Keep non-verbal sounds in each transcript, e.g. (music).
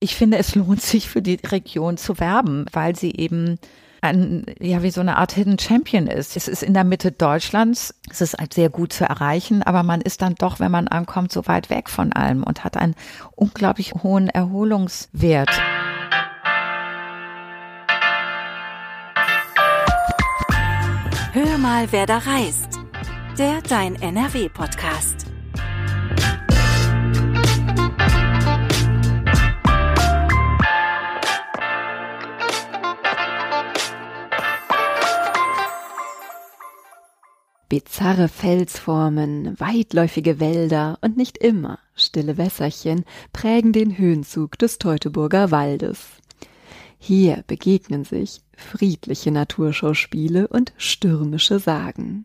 ich finde, es lohnt sich für die Region zu werben, weil sie eben ein, ja, wie so eine Art Hidden Champion ist. Es ist in der Mitte Deutschlands. Es ist halt sehr gut zu erreichen, aber man ist dann doch, wenn man ankommt, so weit weg von allem und hat einen unglaublich hohen Erholungswert. Hör mal, wer da reist. Der Dein NRW-Podcast. Bizarre Felsformen, weitläufige Wälder und nicht immer stille Wässerchen prägen den Höhenzug des Teutoburger Waldes. Hier begegnen sich friedliche Naturschauspiele und stürmische Sagen.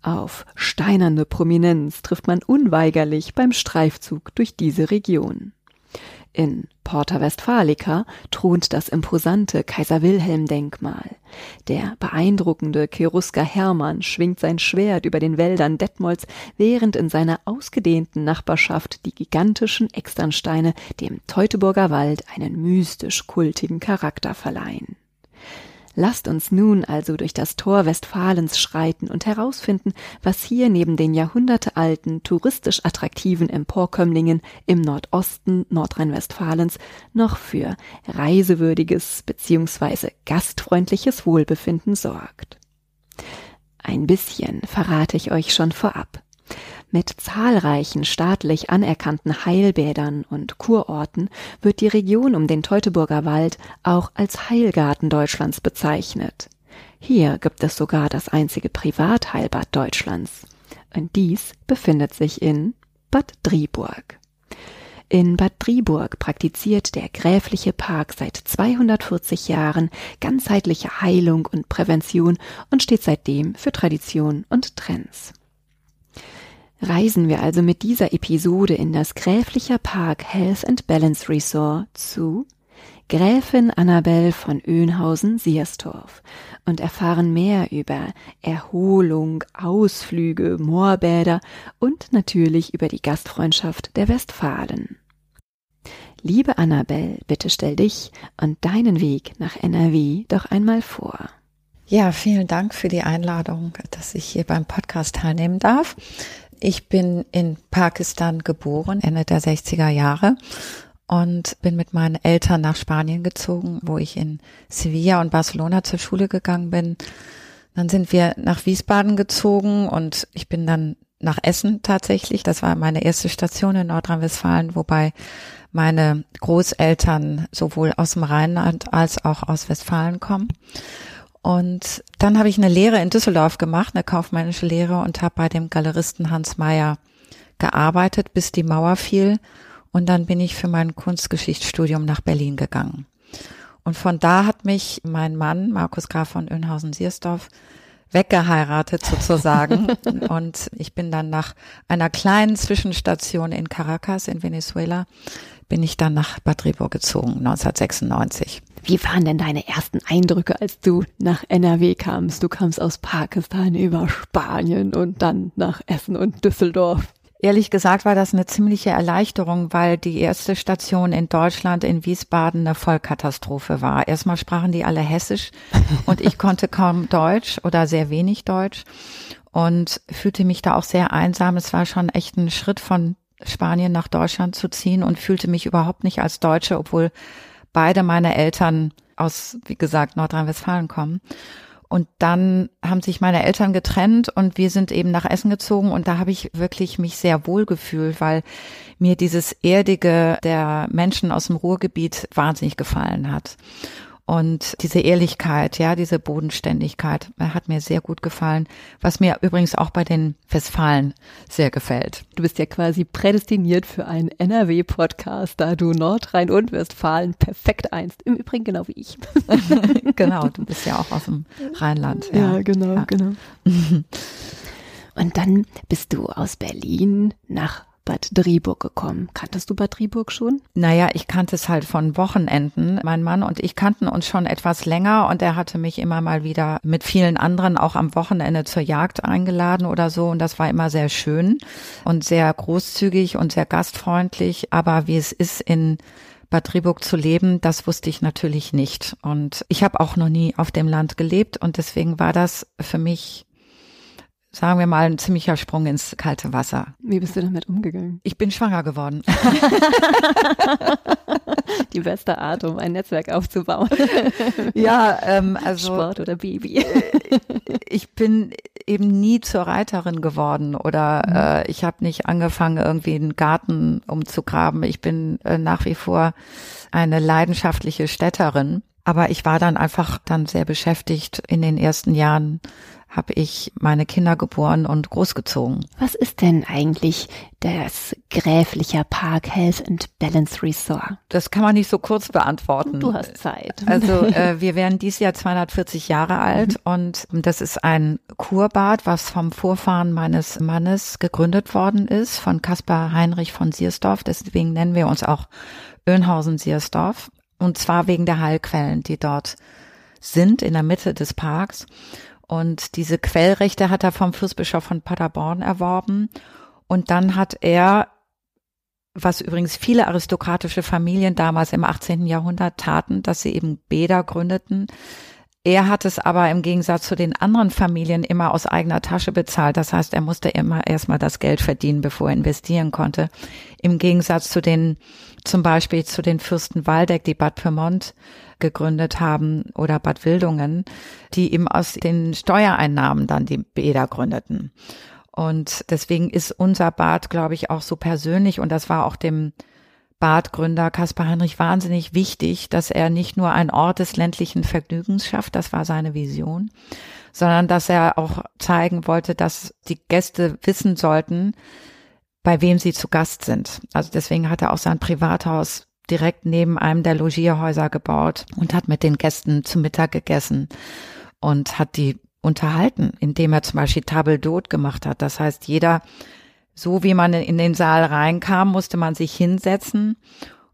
Auf steinerne Prominenz trifft man unweigerlich beim Streifzug durch diese Region. In Porta Westfalica thront das imposante Kaiser-Wilhelm-Denkmal. Der beeindruckende Cherusker Hermann schwingt sein Schwert über den Wäldern Detmolds, während in seiner ausgedehnten Nachbarschaft die gigantischen Externsteine dem Teutoburger Wald einen mystisch-kultigen Charakter verleihen. Lasst uns nun also durch das Tor Westfalens schreiten und herausfinden, was hier neben den jahrhundertealten, touristisch attraktiven Emporkömmlingen im Nordosten Nordrhein-Westfalens noch für reisewürdiges bzw. gastfreundliches Wohlbefinden sorgt. Ein bisschen verrate ich euch schon vorab. Mit zahlreichen staatlich anerkannten Heilbädern und Kurorten wird die Region um den Teutoburger Wald auch als Heilgarten Deutschlands bezeichnet. Hier gibt es sogar das einzige Privatheilbad Deutschlands. Und dies befindet sich in Bad Driburg. In Bad Driburg praktiziert der gräfliche Park seit 240 Jahren ganzheitliche Heilung und Prävention und steht seitdem für Tradition und Trends. Reisen wir also mit dieser Episode in das Gräflicher Park Health and Balance Resort zu Gräfin Annabel von Oehnhausen-Sierstorf und erfahren mehr über Erholung, Ausflüge, Moorbäder und natürlich über die Gastfreundschaft der Westfalen. Liebe Annabel, bitte stell dich und deinen Weg nach NRW doch einmal vor. Ja, vielen Dank für die Einladung, dass ich hier beim Podcast teilnehmen darf. Ich bin in Pakistan geboren, Ende der 60er Jahre und bin mit meinen Eltern nach Spanien gezogen, wo ich in Sevilla und Barcelona zur Schule gegangen bin. Dann sind wir nach Wiesbaden gezogen und ich bin dann nach Essen tatsächlich. Das war meine erste Station in Nordrhein-Westfalen, wobei meine Großeltern sowohl aus dem Rheinland als auch aus Westfalen kommen. Und dann habe ich eine Lehre in Düsseldorf gemacht, eine kaufmännische Lehre und habe bei dem Galeristen Hans Meyer gearbeitet, bis die Mauer fiel. Und dann bin ich für mein Kunstgeschichtsstudium nach Berlin gegangen. Und von da hat mich mein Mann, Markus Graf von Oehnhausen-Siersdorf, weggeheiratet sozusagen. (laughs) und ich bin dann nach einer kleinen Zwischenstation in Caracas in Venezuela, bin ich dann nach Bad Ribur gezogen, 1996. Wie waren denn deine ersten Eindrücke, als du nach NRW kamst? Du kamst aus Pakistan über Spanien und dann nach Essen und Düsseldorf. Ehrlich gesagt war das eine ziemliche Erleichterung, weil die erste Station in Deutschland in Wiesbaden eine Vollkatastrophe war. Erstmal sprachen die alle Hessisch (laughs) und ich konnte kaum Deutsch oder sehr wenig Deutsch und fühlte mich da auch sehr einsam. Es war schon echt ein Schritt von Spanien nach Deutschland zu ziehen und fühlte mich überhaupt nicht als Deutsche, obwohl beide meine Eltern aus, wie gesagt, Nordrhein-Westfalen kommen. Und dann haben sich meine Eltern getrennt und wir sind eben nach Essen gezogen und da habe ich wirklich mich sehr wohl gefühlt, weil mir dieses Erdige der Menschen aus dem Ruhrgebiet wahnsinnig gefallen hat. Und diese Ehrlichkeit, ja, diese Bodenständigkeit äh, hat mir sehr gut gefallen, was mir übrigens auch bei den Westfalen sehr gefällt. Du bist ja quasi prädestiniert für einen NRW-Podcast, da du Nordrhein und Westfalen perfekt einst. Im Übrigen genau wie ich. (laughs) genau, du bist ja auch aus dem Rheinland. Ja, ja genau, ja. genau. (laughs) Und dann bist du aus Berlin nach Bad Driburg gekommen. Kanntest du Bad Driburg schon? Naja, ich kannte es halt von Wochenenden. Mein Mann und ich kannten uns schon etwas länger und er hatte mich immer mal wieder mit vielen anderen auch am Wochenende zur Jagd eingeladen oder so und das war immer sehr schön und sehr großzügig und sehr gastfreundlich. Aber wie es ist in Bad Rieburg zu leben, das wusste ich natürlich nicht. Und ich habe auch noch nie auf dem Land gelebt und deswegen war das für mich sagen wir mal, ein ziemlicher Sprung ins kalte Wasser. Wie bist du damit umgegangen? Ich bin schwanger geworden. (laughs) (laughs) Die beste Art, um ein Netzwerk aufzubauen. Ja, ähm, also Sport oder Baby. ich bin eben nie zur Reiterin geworden oder Mhm. äh, ich habe nicht angefangen, irgendwie einen Garten umzugraben. Ich bin äh, nach wie vor eine leidenschaftliche Städterin. Aber ich war dann einfach dann sehr beschäftigt. In den ersten Jahren habe ich meine Kinder geboren und großgezogen. Was ist denn eigentlich das Gräflicher Park Health and Balance Resort? Das kann man nicht so kurz beantworten. Du hast Zeit. Also (laughs) äh, wir werden dieses Jahr 240 Jahre alt und das ist ein Kurbad, was vom Vorfahren meines Mannes gegründet worden ist, von Caspar Heinrich von Siersdorf. Deswegen nennen wir uns auch Önhausen-Siersdorf. Und zwar wegen der Heilquellen, die dort sind in der Mitte des Parks. Und diese Quellrechte hat er vom Fürstbischof von Paderborn erworben. Und dann hat er was übrigens viele aristokratische Familien damals im 18. Jahrhundert taten, dass sie eben Bäder gründeten. Er hat es aber im Gegensatz zu den anderen Familien immer aus eigener Tasche bezahlt. Das heißt, er musste immer erstmal das Geld verdienen, bevor er investieren konnte. Im Gegensatz zu den, zum Beispiel zu den Fürsten Waldeck, die Bad Pyrmont gegründet haben oder Bad Wildungen, die eben aus den Steuereinnahmen dann die Bäder gründeten. Und deswegen ist unser Bad, glaube ich, auch so persönlich und das war auch dem Badgründer Kaspar Heinrich wahnsinnig wichtig, dass er nicht nur ein Ort des ländlichen Vergnügens schafft, das war seine Vision, sondern dass er auch zeigen wollte, dass die Gäste wissen sollten, bei wem sie zu Gast sind. Also deswegen hat er auch sein Privathaus direkt neben einem der Logierhäuser gebaut und hat mit den Gästen zu Mittag gegessen und hat die unterhalten, indem er zum Beispiel Table d'Hôte gemacht hat. Das heißt, jeder, so wie man in den Saal reinkam, musste man sich hinsetzen,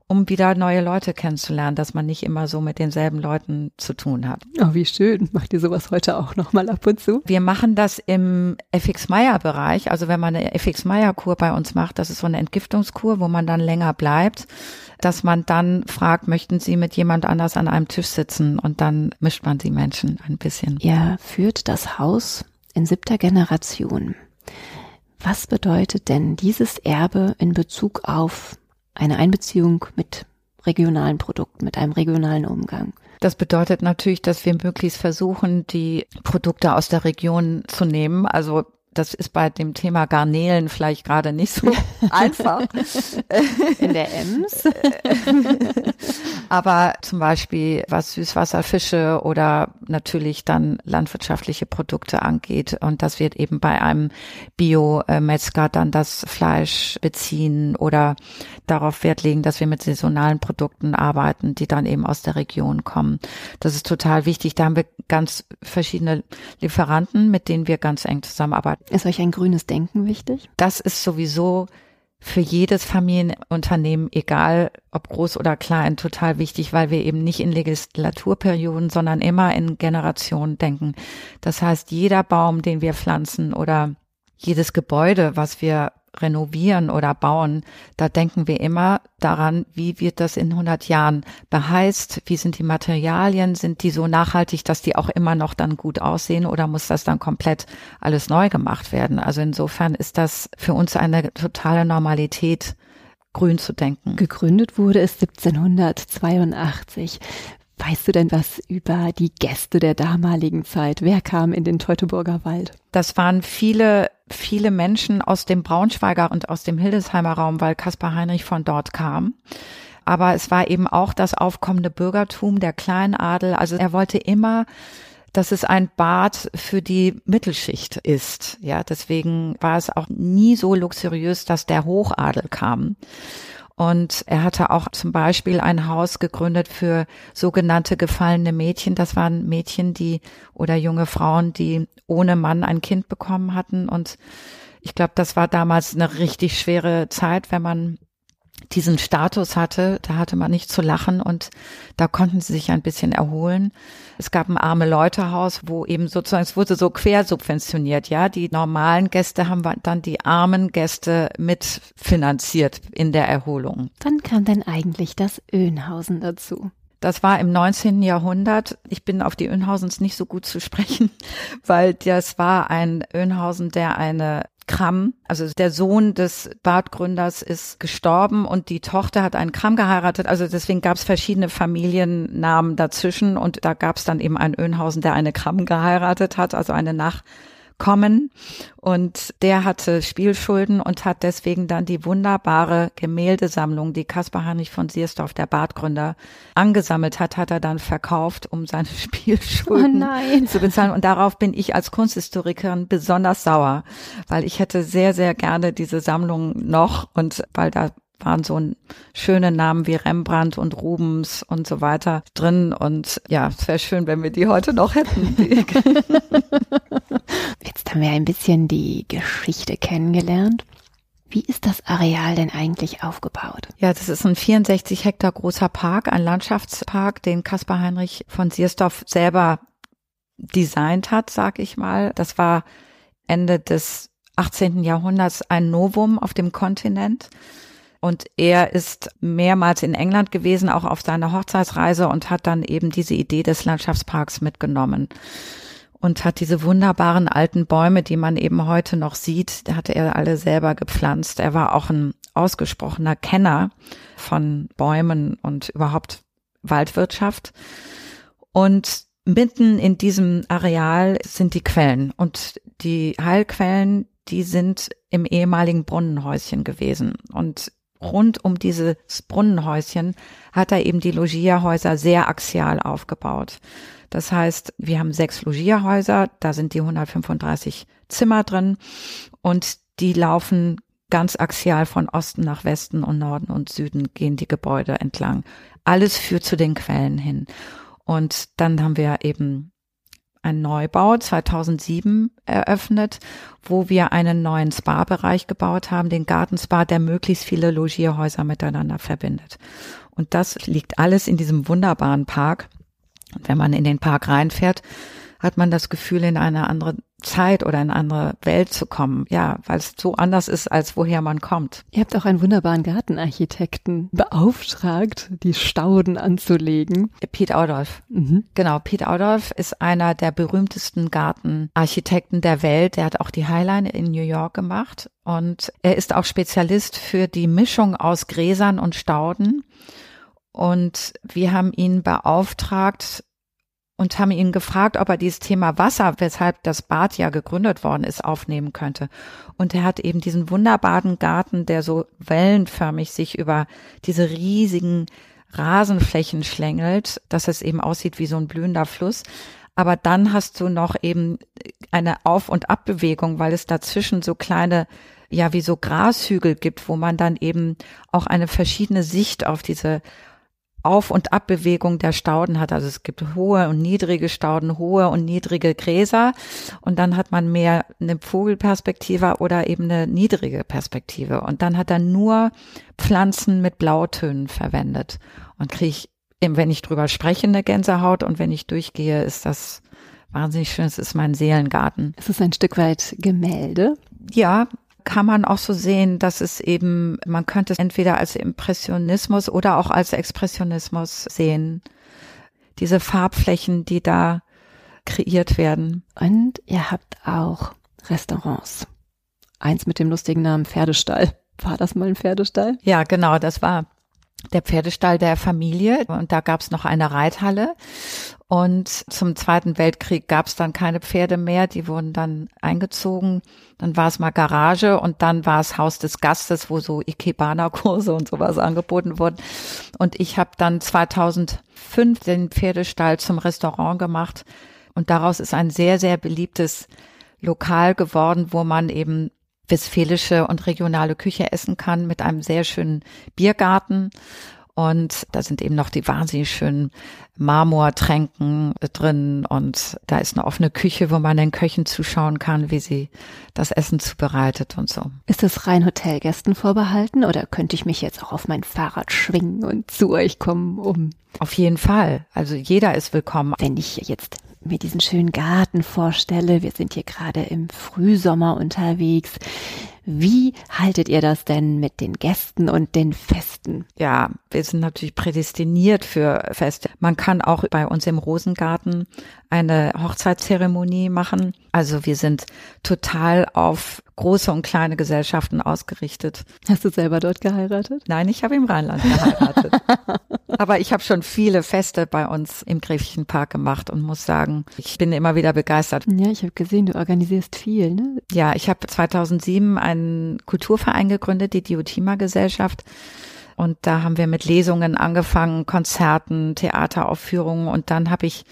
um wieder neue Leute kennenzulernen, dass man nicht immer so mit denselben Leuten zu tun hat. Oh, wie schön. Macht ihr sowas heute auch nochmal ab und zu? Wir machen das im FX Meyer Bereich. Also wenn man eine FX Meyer Kur bei uns macht, das ist so eine Entgiftungskur, wo man dann länger bleibt, dass man dann fragt, möchten Sie mit jemand anders an einem Tisch sitzen und dann mischt man die Menschen ein bisschen. Ihr führt das Haus in siebter Generation. Was bedeutet denn dieses Erbe in Bezug auf eine Einbeziehung mit regionalen Produkten, mit einem regionalen Umgang? Das bedeutet natürlich, dass wir möglichst versuchen, die Produkte aus der Region zu nehmen. Also das ist bei dem Thema Garnelen vielleicht gerade nicht so (laughs) einfach. In der Ems? (laughs) Aber zum Beispiel was Süßwasserfische oder natürlich dann landwirtschaftliche Produkte angeht und dass wir eben bei einem Bio-Metzger dann das Fleisch beziehen oder darauf Wert legen, dass wir mit saisonalen Produkten arbeiten, die dann eben aus der Region kommen. Das ist total wichtig. Da haben wir ganz verschiedene Lieferanten, mit denen wir ganz eng zusammenarbeiten. Ist euch ein grünes Denken wichtig? Das ist sowieso für jedes Familienunternehmen, egal ob groß oder klein, total wichtig, weil wir eben nicht in Legislaturperioden, sondern immer in Generationen denken. Das heißt, jeder Baum, den wir pflanzen oder jedes Gebäude, was wir renovieren oder bauen, da denken wir immer daran, wie wird das in 100 Jahren beheißt, wie sind die Materialien, sind die so nachhaltig, dass die auch immer noch dann gut aussehen oder muss das dann komplett alles neu gemacht werden? Also insofern ist das für uns eine totale Normalität, grün zu denken. Gegründet wurde es 1782. Weißt du denn was über die Gäste der damaligen Zeit? Wer kam in den Teutoburger Wald? Das waren viele, viele Menschen aus dem Braunschweiger und aus dem Hildesheimer Raum, weil Kaspar Heinrich von dort kam. Aber es war eben auch das aufkommende Bürgertum, der Kleinadel. Also er wollte immer, dass es ein Bad für die Mittelschicht ist. Ja, deswegen war es auch nie so luxuriös, dass der Hochadel kam. Und er hatte auch zum Beispiel ein Haus gegründet für sogenannte gefallene Mädchen. Das waren Mädchen, die oder junge Frauen, die ohne Mann ein Kind bekommen hatten. Und ich glaube, das war damals eine richtig schwere Zeit, wenn man diesen Status hatte, da hatte man nicht zu lachen und da konnten sie sich ein bisschen erholen. Es gab ein arme Leutehaus, wo eben sozusagen, es wurde so quersubventioniert, ja. Die normalen Gäste haben dann die armen Gäste mitfinanziert in der Erholung. Wann kam denn eigentlich das Önhausen dazu? Das war im 19. Jahrhundert. Ich bin auf die Önhausens nicht so gut zu sprechen, (laughs) weil das war ein Önhausen, der eine Kram, also der Sohn des Badgründers ist gestorben und die Tochter hat einen Kram geheiratet. Also deswegen gab es verschiedene Familiennamen dazwischen und da gab es dann eben einen Önhausen, der eine Kram geheiratet hat, also eine Nach kommen. Und der hatte Spielschulden und hat deswegen dann die wunderbare Gemäldesammlung, die Caspar Heinrich von Siersdorf, der Badgründer, angesammelt hat, hat er dann verkauft, um seine (laughs) Spielschulden oh zu bezahlen. Und darauf bin ich als Kunsthistorikerin besonders sauer, weil ich hätte sehr, sehr gerne diese Sammlung noch und weil da waren so schöne Namen wie Rembrandt und Rubens und so weiter drin. Und ja, es wäre schön, wenn wir die heute noch hätten. (laughs) (laughs) Jetzt haben wir ein bisschen die Geschichte kennengelernt. Wie ist das Areal denn eigentlich aufgebaut? Ja, das ist ein 64 Hektar großer Park, ein Landschaftspark, den Caspar Heinrich von Siersdorf selber designt hat, sag ich mal. Das war Ende des 18. Jahrhunderts ein Novum auf dem Kontinent. Und er ist mehrmals in England gewesen, auch auf seiner Hochzeitsreise und hat dann eben diese Idee des Landschaftsparks mitgenommen und hat diese wunderbaren alten Bäume, die man eben heute noch sieht, hatte er alle selber gepflanzt. Er war auch ein ausgesprochener Kenner von Bäumen und überhaupt Waldwirtschaft. Und mitten in diesem Areal sind die Quellen und die Heilquellen, die sind im ehemaligen Brunnenhäuschen gewesen. Und rund um dieses Brunnenhäuschen hat er eben die Logierhäuser sehr axial aufgebaut. Das heißt, wir haben sechs Logierhäuser, da sind die 135 Zimmer drin und die laufen ganz axial von Osten nach Westen und Norden und Süden gehen die Gebäude entlang. Alles führt zu den Quellen hin. Und dann haben wir eben einen Neubau 2007 eröffnet, wo wir einen neuen Spa-Bereich gebaut haben, den Gartenspa, der möglichst viele Logierhäuser miteinander verbindet. Und das liegt alles in diesem wunderbaren Park. Und wenn man in den Park reinfährt, hat man das Gefühl, in eine andere Zeit oder in eine andere Welt zu kommen. Ja, weil es so anders ist, als woher man kommt. Ihr habt auch einen wunderbaren Gartenarchitekten beauftragt, die Stauden anzulegen. Pete Audolf. Mhm. Genau, Pete Audolf ist einer der berühmtesten Gartenarchitekten der Welt. Der hat auch die Highline in New York gemacht. Und er ist auch Spezialist für die Mischung aus Gräsern und Stauden. Und wir haben ihn beauftragt, und haben ihn gefragt, ob er dieses Thema Wasser, weshalb das Bad ja gegründet worden ist, aufnehmen könnte. Und er hat eben diesen wunderbaren Garten, der so wellenförmig sich über diese riesigen Rasenflächen schlängelt, dass es eben aussieht wie so ein blühender Fluss. Aber dann hast du noch eben eine Auf- und Abbewegung, weil es dazwischen so kleine ja wie so Grashügel gibt, wo man dann eben auch eine verschiedene Sicht auf diese auf- und Abbewegung der Stauden hat. Also es gibt hohe und niedrige Stauden, hohe und niedrige Gräser. Und dann hat man mehr eine Vogelperspektive oder eben eine niedrige Perspektive. Und dann hat er nur Pflanzen mit Blautönen verwendet. Und kriege ich, wenn ich drüber spreche, eine Gänsehaut. Und wenn ich durchgehe, ist das wahnsinnig schön. Es ist mein Seelengarten. Es ist ein Stück weit Gemälde. Ja, kann man auch so sehen, dass es eben, man könnte es entweder als Impressionismus oder auch als Expressionismus sehen. Diese Farbflächen, die da kreiert werden. Und ihr habt auch Restaurants. Eins mit dem lustigen Namen Pferdestall. War das mal ein Pferdestall? Ja, genau, das war der Pferdestall der Familie und da gab es noch eine Reithalle. Und zum Zweiten Weltkrieg gab es dann keine Pferde mehr, die wurden dann eingezogen. Dann war es mal Garage und dann war es Haus des Gastes, wo so Ikebana-Kurse und sowas angeboten wurden. Und ich habe dann 2005 den Pferdestall zum Restaurant gemacht und daraus ist ein sehr, sehr beliebtes Lokal geworden, wo man eben westfälische und regionale Küche essen kann mit einem sehr schönen Biergarten Und da sind eben noch die wahnsinnig schönen Marmortränken drin und da ist eine offene Küche, wo man den Köchen zuschauen kann, wie sie das Essen zubereitet und so. Ist das rein Hotelgästen vorbehalten oder könnte ich mich jetzt auch auf mein Fahrrad schwingen und zu euch kommen, um? Auf jeden Fall. Also jeder ist willkommen. Wenn ich jetzt mir diesen schönen Garten vorstelle, wir sind hier gerade im Frühsommer unterwegs. Wie haltet ihr das denn mit den Gästen und den Festen? Ja, wir sind natürlich prädestiniert für Feste. Man kann auch bei uns im Rosengarten eine Hochzeitszeremonie machen. Also wir sind total auf große und kleine Gesellschaften ausgerichtet. Hast du selber dort geheiratet? Nein, ich habe im Rheinland geheiratet. (laughs) Aber ich habe schon viele Feste bei uns im Gräflichen Park gemacht und muss sagen, ich bin immer wieder begeistert. Ja, ich habe gesehen, du organisierst viel, ne? Ja, ich habe 2007 einen Kulturverein gegründet, die Diotima Gesellschaft. Und da haben wir mit Lesungen angefangen, Konzerten, Theateraufführungen und dann habe ich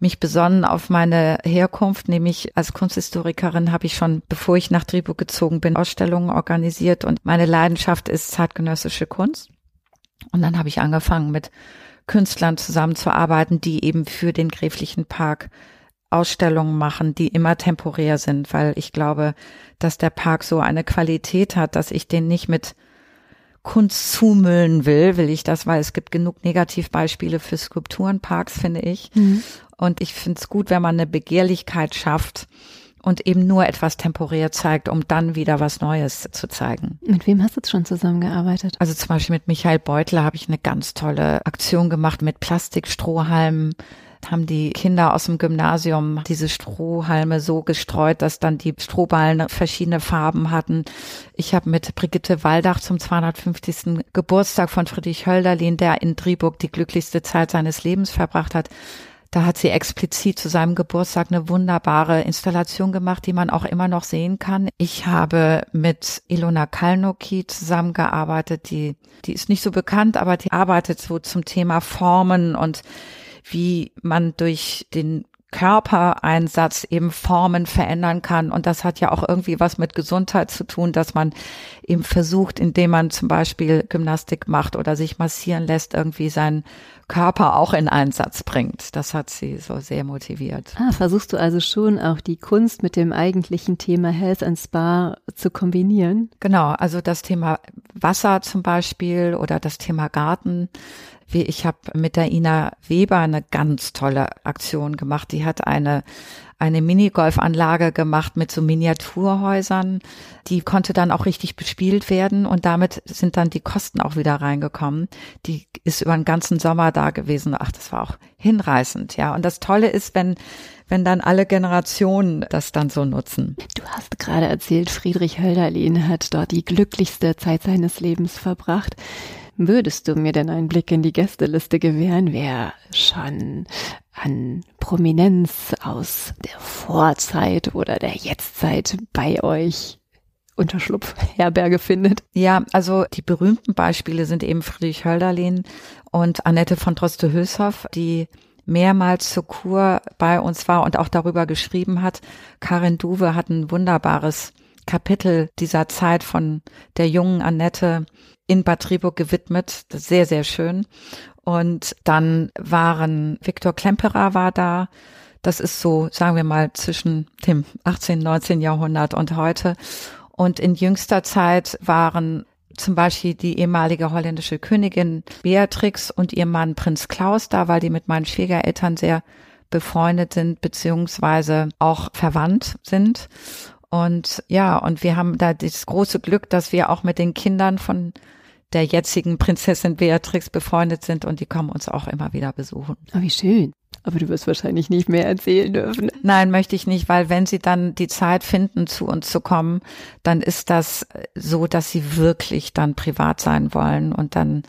mich besonnen auf meine Herkunft, nämlich als Kunsthistorikerin habe ich schon, bevor ich nach Driburg gezogen bin, Ausstellungen organisiert und meine Leidenschaft ist zeitgenössische Kunst. Und dann habe ich angefangen mit Künstlern zusammenzuarbeiten, die eben für den Gräflichen Park Ausstellungen machen, die immer temporär sind, weil ich glaube, dass der Park so eine Qualität hat, dass ich den nicht mit Kunst zumüllen will, will ich das, weil es gibt genug Negativbeispiele für Skulpturenparks, finde ich. Mhm. Und ich finde es gut, wenn man eine Begehrlichkeit schafft und eben nur etwas temporär zeigt, um dann wieder was Neues zu zeigen. Mit wem hast du schon zusammengearbeitet? Also zum Beispiel mit Michael Beutler habe ich eine ganz tolle Aktion gemacht mit Plastikstrohhalmen haben die Kinder aus dem Gymnasium diese Strohhalme so gestreut, dass dann die Strohballen verschiedene Farben hatten. Ich habe mit Brigitte Waldach zum 250. Geburtstag von Friedrich Hölderlin, der in Driburg die glücklichste Zeit seines Lebens verbracht hat, da hat sie explizit zu seinem Geburtstag eine wunderbare Installation gemacht, die man auch immer noch sehen kann. Ich habe mit Ilona Kalnoki zusammengearbeitet, die, die ist nicht so bekannt, aber die arbeitet so zum Thema Formen und wie man durch den Körpereinsatz eben Formen verändern kann. Und das hat ja auch irgendwie was mit Gesundheit zu tun, dass man eben versucht, indem man zum Beispiel Gymnastik macht oder sich massieren lässt, irgendwie seinen Körper auch in Einsatz bringt. Das hat sie so sehr motiviert. Ah, versuchst du also schon auch die Kunst mit dem eigentlichen Thema Health and Spa zu kombinieren? Genau, also das Thema Wasser zum Beispiel oder das Thema Garten ich habe mit der Ina Weber eine ganz tolle Aktion gemacht. Die hat eine eine Minigolfanlage gemacht mit so Miniaturhäusern. Die konnte dann auch richtig bespielt werden und damit sind dann die Kosten auch wieder reingekommen. Die ist über den ganzen Sommer da gewesen. Ach, das war auch hinreißend, ja. Und das Tolle ist, wenn wenn dann alle Generationen das dann so nutzen. Du hast gerade erzählt, Friedrich Hölderlin hat dort die glücklichste Zeit seines Lebens verbracht. Würdest du mir denn einen Blick in die Gästeliste gewähren, wer schon an Prominenz aus der Vorzeit oder der Jetztzeit bei euch Unterschlupf Herberge findet? Ja, also die berühmten Beispiele sind eben Friedrich Hölderlin und Annette von Droste-Hülshoff, die mehrmals zur Kur bei uns war und auch darüber geschrieben hat. Karin Duwe hat ein wunderbares Kapitel dieser Zeit von der jungen Annette in Bad Triburg gewidmet. Sehr, sehr schön. Und dann waren Viktor Klemperer war da. Das ist so, sagen wir mal, zwischen dem 18., 19. Jahrhundert und heute. Und in jüngster Zeit waren zum Beispiel die ehemalige holländische Königin Beatrix und ihr Mann Prinz Klaus da, weil die mit meinen Schwiegereltern sehr befreundet sind, beziehungsweise auch verwandt sind. Und ja, und wir haben da das große Glück, dass wir auch mit den Kindern von der jetzigen Prinzessin Beatrix befreundet sind und die kommen uns auch immer wieder besuchen. Oh, wie schön. Aber du wirst wahrscheinlich nicht mehr erzählen dürfen. Nein, möchte ich nicht, weil wenn sie dann die Zeit finden, zu uns zu kommen, dann ist das so, dass sie wirklich dann privat sein wollen und dann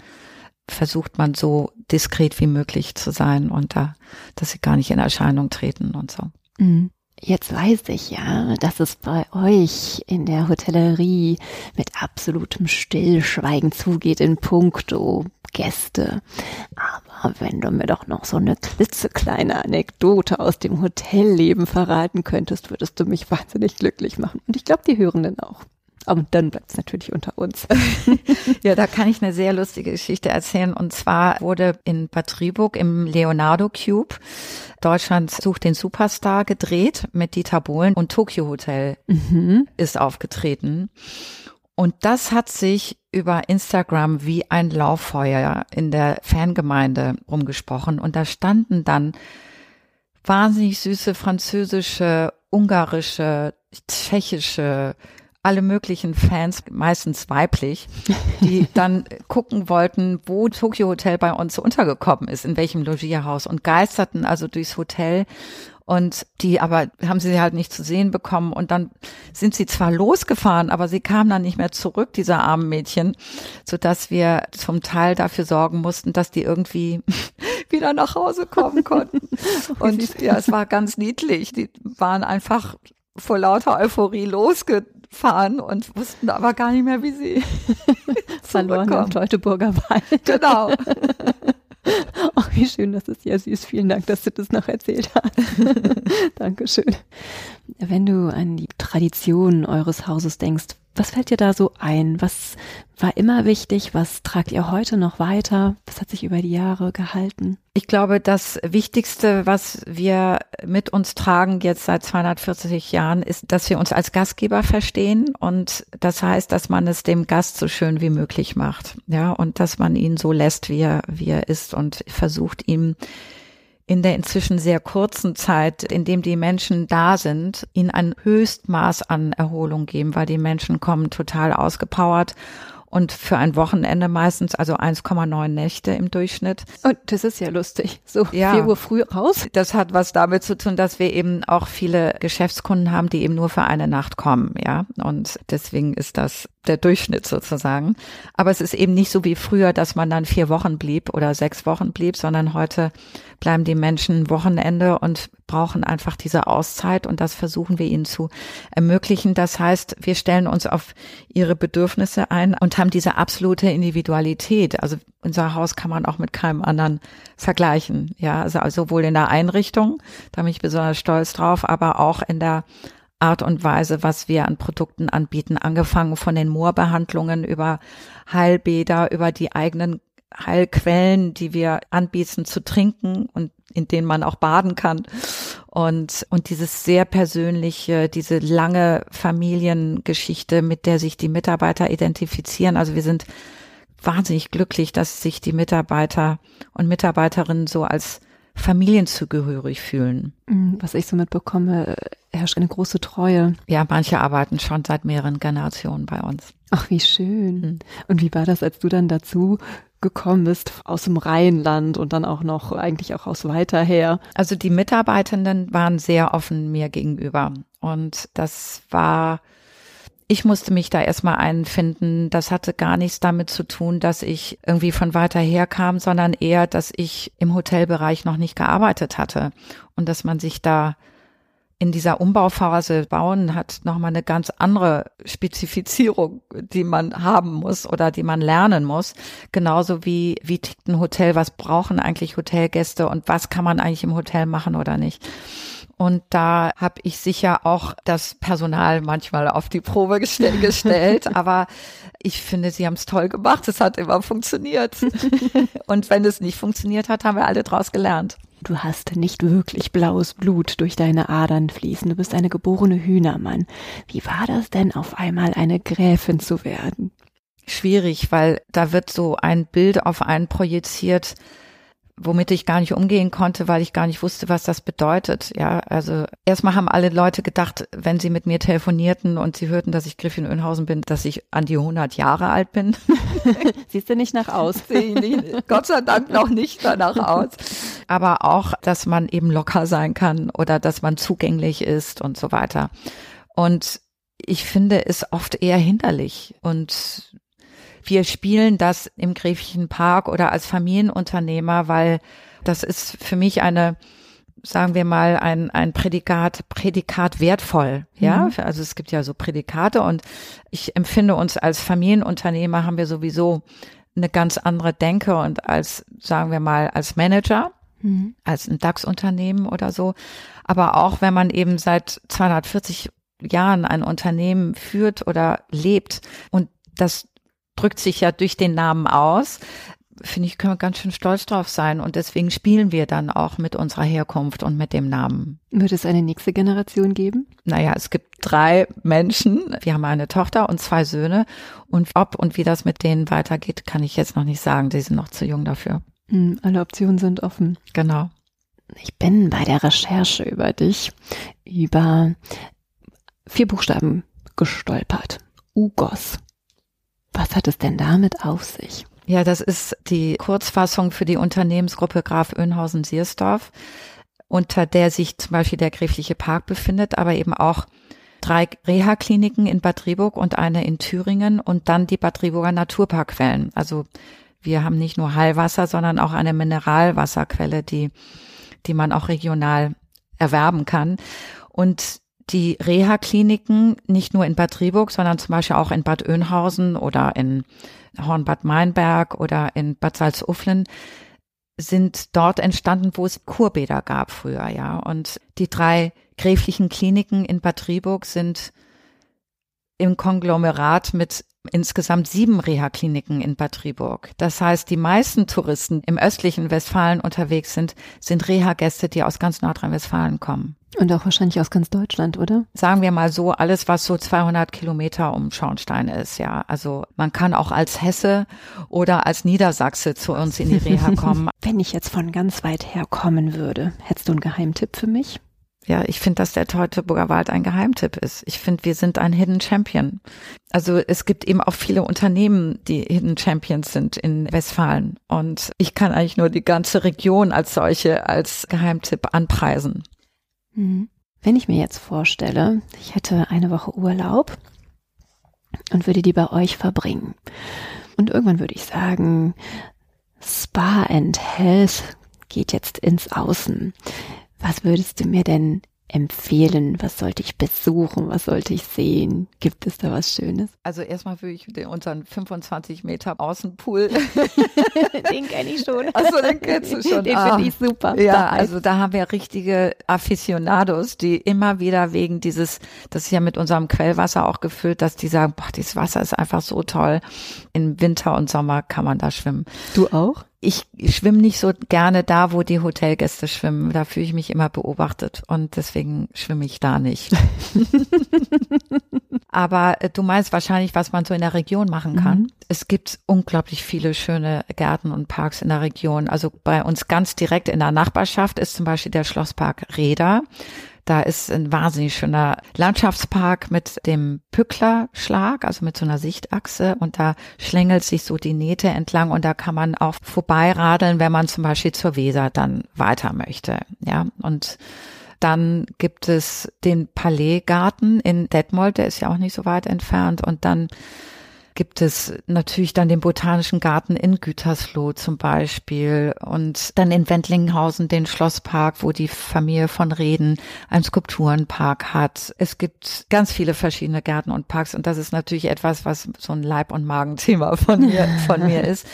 versucht man so diskret wie möglich zu sein und da, dass sie gar nicht in Erscheinung treten und so. Mhm. Jetzt weiß ich ja, dass es bei euch in der Hotellerie mit absolutem Stillschweigen zugeht in puncto Gäste. Aber wenn du mir doch noch so eine klitzekleine Anekdote aus dem Hotelleben verraten könntest, würdest du mich wahnsinnig glücklich machen. Und ich glaube, die Hörenden auch. Aber dann bleibt es natürlich unter uns. (laughs) ja, da kann ich eine sehr lustige Geschichte erzählen. Und zwar wurde in Bad Driburg im Leonardo Cube Deutschland sucht den Superstar gedreht mit Dieter Bohlen und Tokyo Hotel mhm. ist aufgetreten. Und das hat sich über Instagram wie ein Lauffeuer in der Fangemeinde rumgesprochen. Und da standen dann wahnsinnig süße französische, ungarische, tschechische, alle möglichen Fans, meistens weiblich, die (laughs) dann gucken wollten, wo Tokyo Hotel bei uns untergekommen ist, in welchem Logierhaus und geisterten also durchs Hotel und die aber haben sie halt nicht zu sehen bekommen und dann sind sie zwar losgefahren, aber sie kamen dann nicht mehr zurück, diese armen Mädchen, so dass wir zum Teil dafür sorgen mussten, dass die irgendwie (laughs) wieder nach Hause kommen (laughs) konnten. und ja, es war ganz niedlich. Die waren einfach vor lauter Euphorie losge fahren und wussten aber gar nicht mehr, wie sie (laughs) verloren am Teutoburger Wald. Genau. Ach, (laughs) wie schön, das ist ja süß. Vielen Dank, dass du das noch erzählt hast. (laughs) Dankeschön. Wenn du an die Tradition eures Hauses denkst, was fällt dir da so ein? Was war immer wichtig? Was tragt ihr heute noch weiter? Was hat sich über die Jahre gehalten? Ich glaube, das Wichtigste, was wir mit uns tragen jetzt seit 240 Jahren, ist, dass wir uns als Gastgeber verstehen. Und das heißt, dass man es dem Gast so schön wie möglich macht. Ja, und dass man ihn so lässt, wie er, wie er ist und versucht ihm in der inzwischen sehr kurzen Zeit, in dem die Menschen da sind, ihnen ein Höchstmaß an Erholung geben, weil die Menschen kommen total ausgepowert und für ein Wochenende meistens, also 1,9 Nächte im Durchschnitt. Und das ist ja lustig. So ja, 4 Uhr früh raus. Das hat was damit zu tun, dass wir eben auch viele Geschäftskunden haben, die eben nur für eine Nacht kommen, ja. Und deswegen ist das der Durchschnitt sozusagen. Aber es ist eben nicht so wie früher, dass man dann vier Wochen blieb oder sechs Wochen blieb, sondern heute bleiben die Menschen Wochenende und brauchen einfach diese Auszeit und das versuchen wir ihnen zu ermöglichen. Das heißt, wir stellen uns auf ihre Bedürfnisse ein und haben diese absolute Individualität. Also unser Haus kann man auch mit keinem anderen vergleichen. Ja, also sowohl in der Einrichtung, da bin ich besonders stolz drauf, aber auch in der Art und Weise, was wir an Produkten anbieten, angefangen von den Moorbehandlungen über Heilbäder, über die eigenen Heilquellen, die wir anbieten zu trinken und in denen man auch baden kann. Und, und dieses sehr persönliche, diese lange Familiengeschichte, mit der sich die Mitarbeiter identifizieren. Also wir sind wahnsinnig glücklich, dass sich die Mitarbeiter und Mitarbeiterinnen so als familienzugehörig fühlen. Mhm, was ich so mitbekomme, herrscht eine große Treue. Ja, manche arbeiten schon seit mehreren Generationen bei uns. Ach, wie schön. Mhm. Und wie war das, als du dann dazu gekommen bist aus dem Rheinland und dann auch noch eigentlich auch aus weiter her? Also die Mitarbeitenden waren sehr offen mir gegenüber und das war ich musste mich da erstmal einfinden. Das hatte gar nichts damit zu tun, dass ich irgendwie von weiter her kam, sondern eher, dass ich im Hotelbereich noch nicht gearbeitet hatte und dass man sich da in dieser Umbauphase bauen hat nochmal eine ganz andere Spezifizierung, die man haben muss oder die man lernen muss. Genauso wie, wie tickt ein Hotel, was brauchen eigentlich Hotelgäste und was kann man eigentlich im Hotel machen oder nicht. Und da habe ich sicher auch das Personal manchmal auf die Probe gestell (laughs) gestellt. aber ich finde, sie haben es toll gemacht. Es hat immer funktioniert. (laughs) Und wenn es nicht funktioniert hat, haben wir alle draus gelernt. Du hast nicht wirklich blaues Blut durch deine Adern fließen. Du bist eine geborene Hühnermann. Wie war das denn, auf einmal eine Gräfin zu werden? Schwierig, weil da wird so ein Bild auf einen projiziert, womit ich gar nicht umgehen konnte, weil ich gar nicht wusste, was das bedeutet. Ja, also erstmal haben alle Leute gedacht, wenn sie mit mir telefonierten und sie hörten, dass ich Griffin Önhausen bin, dass ich an die 100 Jahre alt bin. (laughs) Siehst du nicht nach aus? (laughs) Gott sei Dank noch nicht danach aus. Aber auch, dass man eben locker sein kann oder dass man zugänglich ist und so weiter. Und ich finde es oft eher hinderlich und wir spielen das im Gräflichen Park oder als Familienunternehmer, weil das ist für mich eine sagen wir mal, ein, ein Prädikat, Prädikat wertvoll. Ja, mhm. also es gibt ja so Prädikate und ich empfinde uns als Familienunternehmer haben wir sowieso eine ganz andere Denke und als, sagen wir mal, als Manager, mhm. als ein DAX-Unternehmen oder so. Aber auch wenn man eben seit 240 Jahren ein Unternehmen führt oder lebt und das drückt sich ja durch den Namen aus, finde ich, können wir ganz schön stolz drauf sein. Und deswegen spielen wir dann auch mit unserer Herkunft und mit dem Namen. Wird es eine nächste Generation geben? Naja, es gibt drei Menschen. Wir haben eine Tochter und zwei Söhne. Und ob und wie das mit denen weitergeht, kann ich jetzt noch nicht sagen. Die sind noch zu jung dafür. Hm, alle Optionen sind offen. Genau. Ich bin bei der Recherche über dich über vier Buchstaben gestolpert. UGOS. Was hat es denn damit auf sich? Ja, das ist die Kurzfassung für die Unternehmensgruppe Graf Önhausen-Siersdorf, unter der sich zum Beispiel der Gräfliche Park befindet, aber eben auch drei Reha-Kliniken in Bad Rieburg und eine in Thüringen und dann die Bad Rieburger Naturparkquellen. Also wir haben nicht nur Heilwasser, sondern auch eine Mineralwasserquelle, die, die man auch regional erwerben kann. Und die Reha-Kliniken nicht nur in Bad Rieburg, sondern zum Beispiel auch in Bad Oeynhausen oder in Hornbad Meinberg oder in Bad Salzuflen sind dort entstanden, wo es Kurbäder gab früher, ja. Und die drei gräflichen Kliniken in Bad Rieburg sind im Konglomerat mit insgesamt sieben Reha-Kliniken in Bad Rieburg. Das heißt, die meisten Touristen im östlichen Westfalen unterwegs sind, sind Reha-Gäste, die aus ganz Nordrhein-Westfalen kommen. Und auch wahrscheinlich aus ganz Deutschland, oder? Sagen wir mal so, alles, was so 200 Kilometer um Schornstein ist, ja. Also man kann auch als Hesse oder als Niedersachse zu uns in die Reha (laughs) kommen. Wenn ich jetzt von ganz weit her kommen würde, hättest du einen Geheimtipp für mich? Ja, ich finde, dass der Teutoburger Wald ein Geheimtipp ist. Ich finde, wir sind ein Hidden Champion. Also es gibt eben auch viele Unternehmen, die Hidden Champions sind in Westfalen. Und ich kann eigentlich nur die ganze Region als solche als Geheimtipp anpreisen. Mhm. Wenn ich mir jetzt vorstelle, ich hätte eine Woche Urlaub und würde die bei euch verbringen. Und irgendwann würde ich sagen, Spa and Health geht jetzt ins Außen. Was würdest du mir denn empfehlen? Was sollte ich besuchen? Was sollte ich sehen? Gibt es da was Schönes? Also erstmal würde ich den, unseren 25 Meter Außenpool. (laughs) den kenne ich schon. Achso, den kennst du (laughs) schon. Den ah. finde ich super. Ja, also da haben wir richtige Aficionados, die immer wieder wegen dieses, das ist ja mit unserem Quellwasser auch gefüllt, dass die sagen, boah, dieses Wasser ist einfach so toll. Im Winter und Sommer kann man da schwimmen. Du auch? Ich schwimme nicht so gerne da, wo die Hotelgäste schwimmen. Da fühle ich mich immer beobachtet und deswegen schwimme ich da nicht. (laughs) Aber äh, du meinst wahrscheinlich, was man so in der Region machen kann. Mhm. Es gibt unglaublich viele schöne Gärten und Parks in der Region. Also bei uns ganz direkt in der Nachbarschaft ist zum Beispiel der Schlosspark Reda. Da ist ein wahnsinnig schöner Landschaftspark mit dem Pücklerschlag, also mit so einer Sichtachse und da schlängelt sich so die Nähte entlang und da kann man auch vorbeiradeln, wenn man zum Beispiel zur Weser dann weiter möchte. Ja, und dann gibt es den Palaisgarten in Detmold, der ist ja auch nicht so weit entfernt und dann gibt es natürlich dann den Botanischen Garten in Gütersloh zum Beispiel und dann in Wendlinghausen den Schlosspark, wo die Familie von Reden einen Skulpturenpark hat. Es gibt ganz viele verschiedene Gärten und Parks und das ist natürlich etwas, was so ein Leib- und Magenthema von mir, von mir (laughs) ist,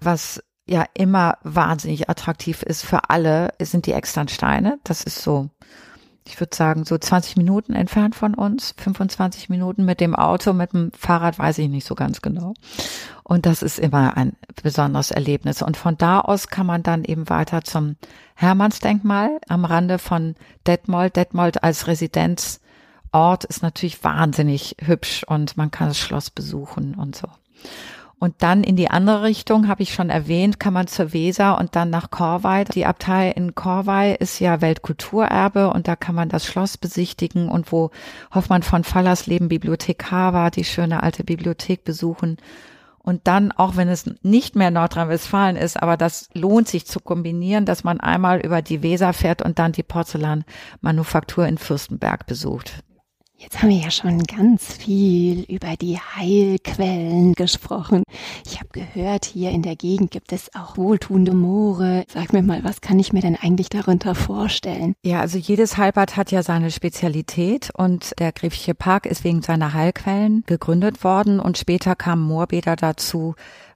was ja immer wahnsinnig attraktiv ist für alle, sind die Externsteine. Das ist so ich würde sagen, so 20 Minuten entfernt von uns, 25 Minuten mit dem Auto, mit dem Fahrrad weiß ich nicht so ganz genau. Und das ist immer ein besonderes Erlebnis. Und von da aus kann man dann eben weiter zum Hermannsdenkmal am Rande von Detmold. Detmold als Residenzort ist natürlich wahnsinnig hübsch und man kann das Schloss besuchen und so. Und dann in die andere Richtung, habe ich schon erwähnt, kann man zur Weser und dann nach Korvey. Die Abtei in Korvey ist ja Weltkulturerbe und da kann man das Schloss besichtigen und wo Hoffmann von Fallersleben Bibliothekar war, die schöne alte Bibliothek besuchen. Und dann, auch wenn es nicht mehr Nordrhein-Westfalen ist, aber das lohnt sich zu kombinieren, dass man einmal über die Weser fährt und dann die Porzellanmanufaktur in Fürstenberg besucht. Jetzt haben wir ja schon ganz viel über die Heilquellen gesprochen. Ich habe gehört, hier in der Gegend gibt es auch wohltuende Moore. Sag mir mal, was kann ich mir denn eigentlich darunter vorstellen? Ja, also jedes Heilbad hat ja seine Spezialität und der Gräfliche Park ist wegen seiner Heilquellen gegründet worden und später kamen Moorbäder dazu,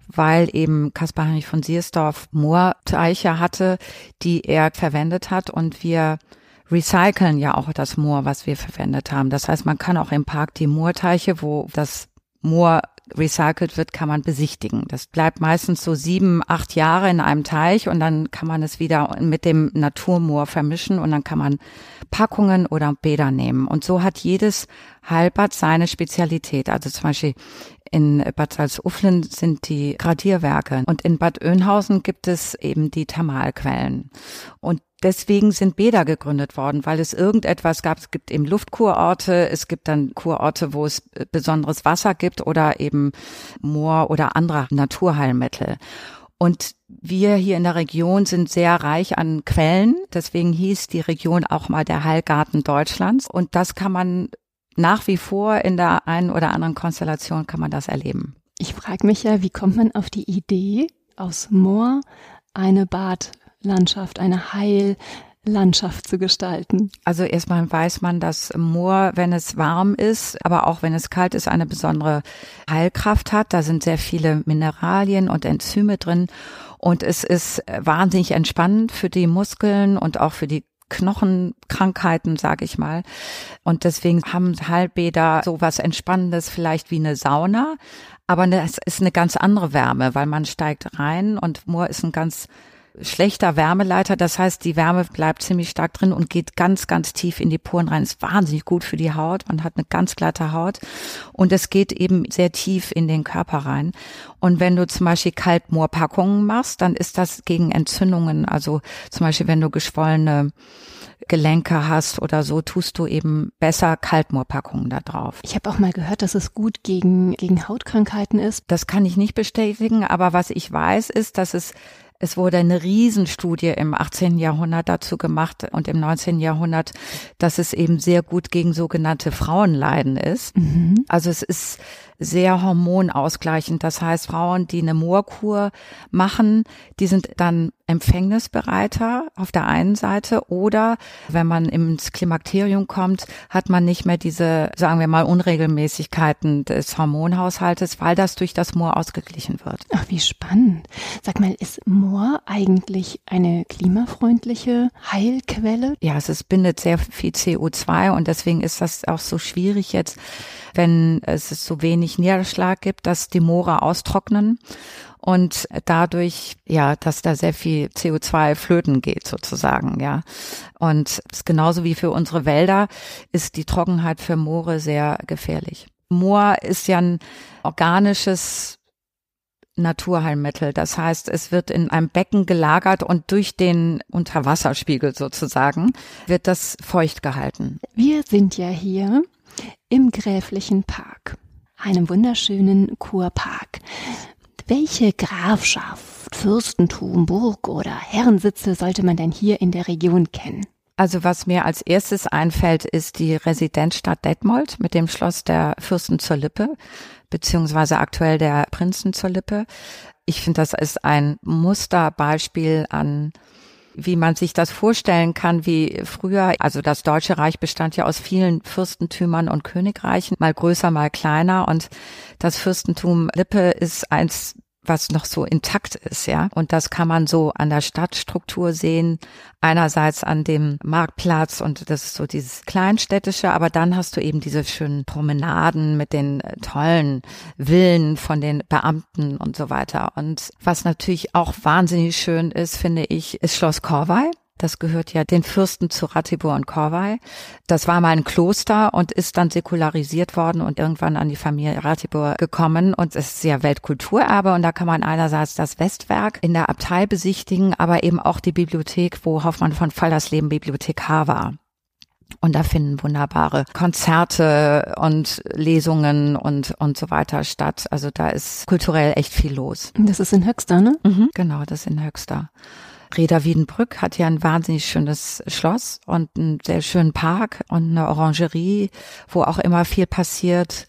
weil eben Kaspar Heinrich von Siersdorf Moorteiche hatte, die er verwendet hat und wir recyceln ja auch das Moor, was wir verwendet haben. Das heißt, man kann auch im Park die Moorteiche, wo das Moor recycelt wird, kann man besichtigen. Das bleibt meistens so sieben, acht Jahre in einem Teich und dann kann man es wieder mit dem Naturmoor vermischen und dann kann man Packungen oder Bäder nehmen. Und so hat jedes Heilbad seine Spezialität. Also zum Beispiel in Bad Salzuflen sind die Gradierwerke und in Bad Oeynhausen gibt es eben die Thermalquellen. Und deswegen sind Bäder gegründet worden, weil es irgendetwas gab. Es gibt eben Luftkurorte, es gibt dann Kurorte, wo es besonderes Wasser gibt oder eben Moor oder andere Naturheilmittel. Und wir hier in der Region sind sehr reich an Quellen. Deswegen hieß die Region auch mal der Heilgarten Deutschlands. Und das kann man nach wie vor in der einen oder anderen Konstellation kann man das erleben. Ich frage mich ja, wie kommt man auf die Idee, aus Moor eine Badlandschaft, eine Heillandschaft zu gestalten? Also erstmal weiß man, dass Moor, wenn es warm ist, aber auch wenn es kalt ist, eine besondere Heilkraft hat. Da sind sehr viele Mineralien und Enzyme drin. Und es ist wahnsinnig entspannend für die Muskeln und auch für die Knochenkrankheiten, sage ich mal. Und deswegen haben Heilbäder so was Entspannendes, vielleicht wie eine Sauna. Aber es ist eine ganz andere Wärme, weil man steigt rein und Moor ist ein ganz schlechter Wärmeleiter. Das heißt, die Wärme bleibt ziemlich stark drin und geht ganz, ganz tief in die Poren rein. Ist wahnsinnig gut für die Haut. Man hat eine ganz glatte Haut und es geht eben sehr tief in den Körper rein. Und wenn du zum Beispiel Kaltmoorpackungen machst, dann ist das gegen Entzündungen. Also zum Beispiel, wenn du geschwollene Gelenke hast oder so, tust du eben besser Kaltmoorpackungen da drauf. Ich habe auch mal gehört, dass es gut gegen, gegen Hautkrankheiten ist. Das kann ich nicht bestätigen, aber was ich weiß, ist, dass es es wurde eine Riesenstudie im 18. Jahrhundert dazu gemacht und im 19. Jahrhundert, dass es eben sehr gut gegen sogenannte Frauenleiden ist. Mhm. Also es ist sehr hormonausgleichend. Das heißt, Frauen, die eine Moorkur machen, die sind dann empfängnisbereiter auf der einen Seite oder wenn man ins Klimakterium kommt, hat man nicht mehr diese, sagen wir mal, Unregelmäßigkeiten des Hormonhaushaltes, weil das durch das Moor ausgeglichen wird. Ach, wie spannend. Sag mal, ist Moor eigentlich eine klimafreundliche Heilquelle? Ja, es ist, bindet sehr viel CO2 und deswegen ist das auch so schwierig jetzt, wenn es so wenig Niederschlag gibt, dass die Moore austrocknen und dadurch, ja, dass da sehr viel CO2 flöten geht sozusagen, ja. Und genauso wie für unsere Wälder ist die Trockenheit für Moore sehr gefährlich. Moor ist ja ein organisches Naturheilmittel. Das heißt, es wird in einem Becken gelagert und durch den Unterwasserspiegel sozusagen wird das feucht gehalten. Wir sind ja hier im Gräflichen Park, einem wunderschönen Kurpark. Welche Grafschaft, Fürstentum, Burg oder Herrensitze sollte man denn hier in der Region kennen? Also was mir als erstes einfällt, ist die Residenzstadt Detmold mit dem Schloss der Fürsten zur Lippe, beziehungsweise aktuell der Prinzen zur Lippe. Ich finde, das ist ein Musterbeispiel an wie man sich das vorstellen kann, wie früher, also das Deutsche Reich bestand ja aus vielen Fürstentümern und Königreichen, mal größer, mal kleiner. Und das Fürstentum Lippe ist eins was noch so intakt ist, ja. Und das kann man so an der Stadtstruktur sehen. Einerseits an dem Marktplatz und das ist so dieses Kleinstädtische, aber dann hast du eben diese schönen Promenaden mit den äh, tollen Villen von den Beamten und so weiter. Und was natürlich auch wahnsinnig schön ist, finde ich, ist Schloss Korvey. Das gehört ja den Fürsten zu Ratibor und Korvey. Das war mal ein Kloster und ist dann säkularisiert worden und irgendwann an die Familie Ratibor gekommen. Und es ist ja Weltkulturerbe und da kann man einerseits das Westwerk in der Abtei besichtigen, aber eben auch die Bibliothek, wo Hoffmann von Fallersleben Bibliothekar war. Und da finden wunderbare Konzerte und Lesungen und, und so weiter statt. Also da ist kulturell echt viel los. Das ist in Höxter, ne? Mhm, genau, das ist in Höxter. Reda Wiedenbrück hat ja ein wahnsinnig schönes Schloss und einen sehr schönen Park und eine Orangerie, wo auch immer viel passiert.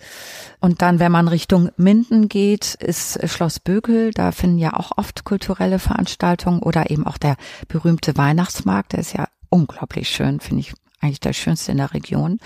Und dann, wenn man Richtung Minden geht, ist Schloss Bökel. Da finden ja auch oft kulturelle Veranstaltungen oder eben auch der berühmte Weihnachtsmarkt. Der ist ja unglaublich schön, finde ich eigentlich der schönste in der Region.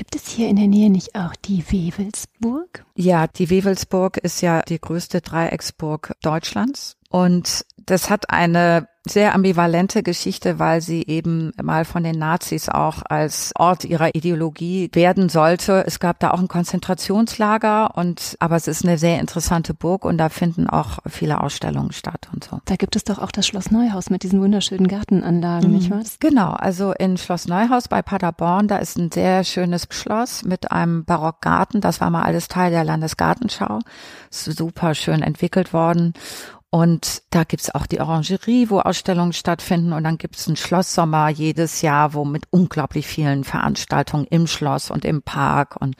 Gibt es hier in der Nähe nicht auch die Wewelsburg? Ja, die Wewelsburg ist ja die größte Dreiecksburg Deutschlands und das hat eine sehr ambivalente Geschichte, weil sie eben mal von den Nazis auch als Ort ihrer Ideologie werden sollte. Es gab da auch ein Konzentrationslager und aber es ist eine sehr interessante Burg und da finden auch viele Ausstellungen statt und so. Da gibt es doch auch das Schloss Neuhaus mit diesen wunderschönen Gartenanlagen, mhm. nicht wahr? Genau, also in Schloss Neuhaus bei Paderborn, da ist ein sehr schönes Schloss mit einem Barockgarten. Das war mal alles Teil der Landesgartenschau. Super schön entwickelt worden. Und da gibt's auch die Orangerie, wo Ausstellungen stattfinden. Und dann gibt's einen Schlosssommer jedes Jahr, wo mit unglaublich vielen Veranstaltungen im Schloss und im Park und,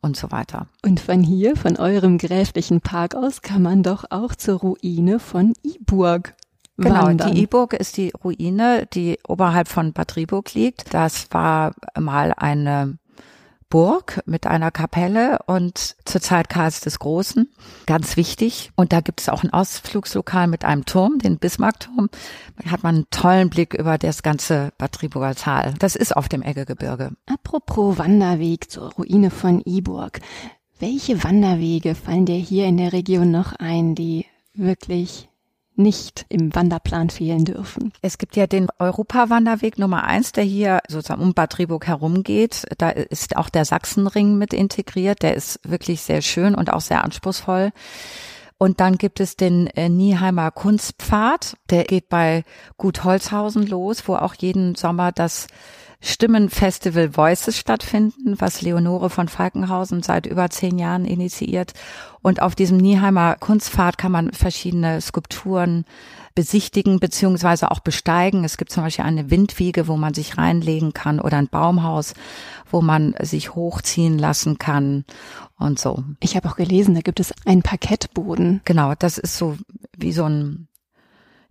und so weiter. Und von hier, von eurem gräflichen Park aus, kann man doch auch zur Ruine von Iburg Genau, wandern. die Iburg ist die Ruine, die oberhalb von Bad Rieburg liegt. Das war mal eine Burg mit einer Kapelle und zur Zeit Karls des Großen. Ganz wichtig. Und da gibt es auch ein Ausflugslokal mit einem Turm, den Bismarckturm. Da hat man einen tollen Blick über das ganze Bad Triburger Tal. Das ist auf dem Eggegebirge. Apropos Wanderweg zur Ruine von Iburg. Welche Wanderwege fallen dir hier in der Region noch ein, die wirklich nicht im Wanderplan fehlen dürfen. Es gibt ja den Europawanderweg Nummer eins, der hier sozusagen um Bad Rieburg herumgeht. Da ist auch der Sachsenring mit integriert. Der ist wirklich sehr schön und auch sehr anspruchsvoll. Und dann gibt es den äh, Nieheimer Kunstpfad. Der geht bei Gut Holzhausen los, wo auch jeden Sommer das Stimmenfestival Voices stattfinden, was Leonore von Falkenhausen seit über zehn Jahren initiiert. Und auf diesem Nieheimer Kunstpfad kann man verschiedene Skulpturen besichtigen beziehungsweise auch besteigen. Es gibt zum Beispiel eine Windwiege, wo man sich reinlegen kann oder ein Baumhaus, wo man sich hochziehen lassen kann und so. Ich habe auch gelesen, da gibt es einen Parkettboden. Genau, das ist so wie so ein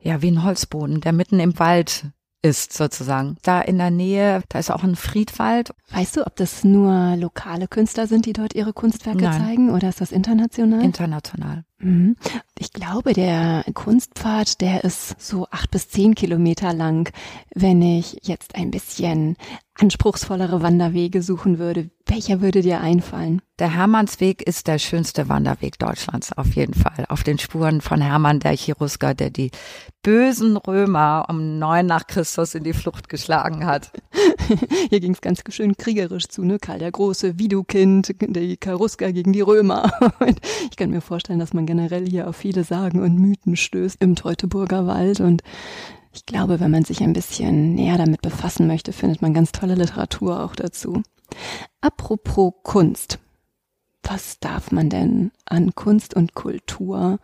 ja, wie ein Holzboden, der mitten im Wald ist sozusagen. Da in der Nähe, da ist auch ein Friedwald. Weißt du, ob das nur lokale Künstler sind, die dort ihre Kunstwerke Nein. zeigen oder ist das international? International. Mhm. Ich glaube, der Kunstpfad, der ist so acht bis zehn Kilometer lang. Wenn ich jetzt ein bisschen anspruchsvollere Wanderwege suchen würde, welcher würde dir einfallen? Der Hermannsweg ist der schönste Wanderweg Deutschlands, auf jeden Fall. Auf den Spuren von Hermann der Cherusker, der die bösen Römer um neun nach Christus in die Flucht geschlagen hat. (laughs) Hier ging es ganz schön kriegerisch zu, ne? Karl der Große, Widukind, die Cherusker gegen die Römer. (laughs) ich kann mir vorstellen, dass man generell hier auf viele Sagen und Mythen stößt im Teutoburger Wald und ich glaube, wenn man sich ein bisschen näher damit befassen möchte, findet man ganz tolle Literatur auch dazu. Apropos Kunst. Was darf man denn an Kunst und Kultur,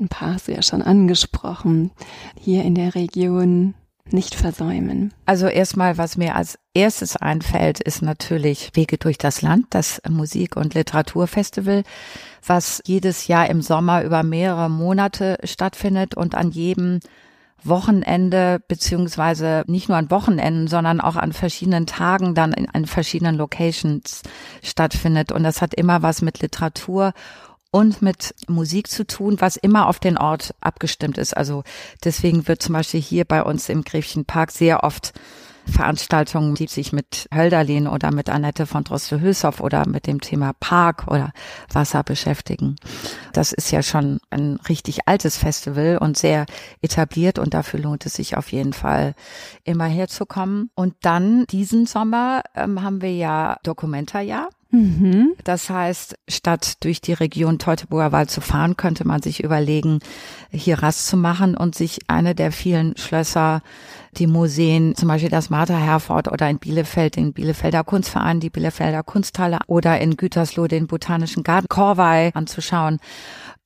ein paar hast du ja schon angesprochen, hier in der Region nicht versäumen? Also erstmal, was mir als erstes einfällt, ist natürlich Wege durch das Land, das Musik- und Literaturfestival, was jedes Jahr im Sommer über mehrere Monate stattfindet und an jedem Wochenende beziehungsweise nicht nur an Wochenenden, sondern auch an verschiedenen Tagen dann in, in verschiedenen Locations stattfindet. Und das hat immer was mit Literatur und mit Musik zu tun, was immer auf den Ort abgestimmt ist. Also deswegen wird zum Beispiel hier bei uns im Gräfchen Park sehr oft Veranstaltungen, die sich mit Hölderlin oder mit Annette von Droste-Hülshoff oder mit dem Thema Park oder Wasser beschäftigen. Das ist ja schon ein richtig altes Festival und sehr etabliert und dafür lohnt es sich auf jeden Fall immer herzukommen. Und dann diesen Sommer ähm, haben wir ja Documenta-Jahr. Mhm. Das heißt, statt durch die Region Teutoburger Wald zu fahren, könnte man sich überlegen, hier Rast zu machen und sich eine der vielen Schlösser, die Museen, zum Beispiel das Martha Herford oder in Bielefeld den Bielefelder Kunstverein, die Bielefelder Kunsthalle oder in Gütersloh den Botanischen Garten Korvei anzuschauen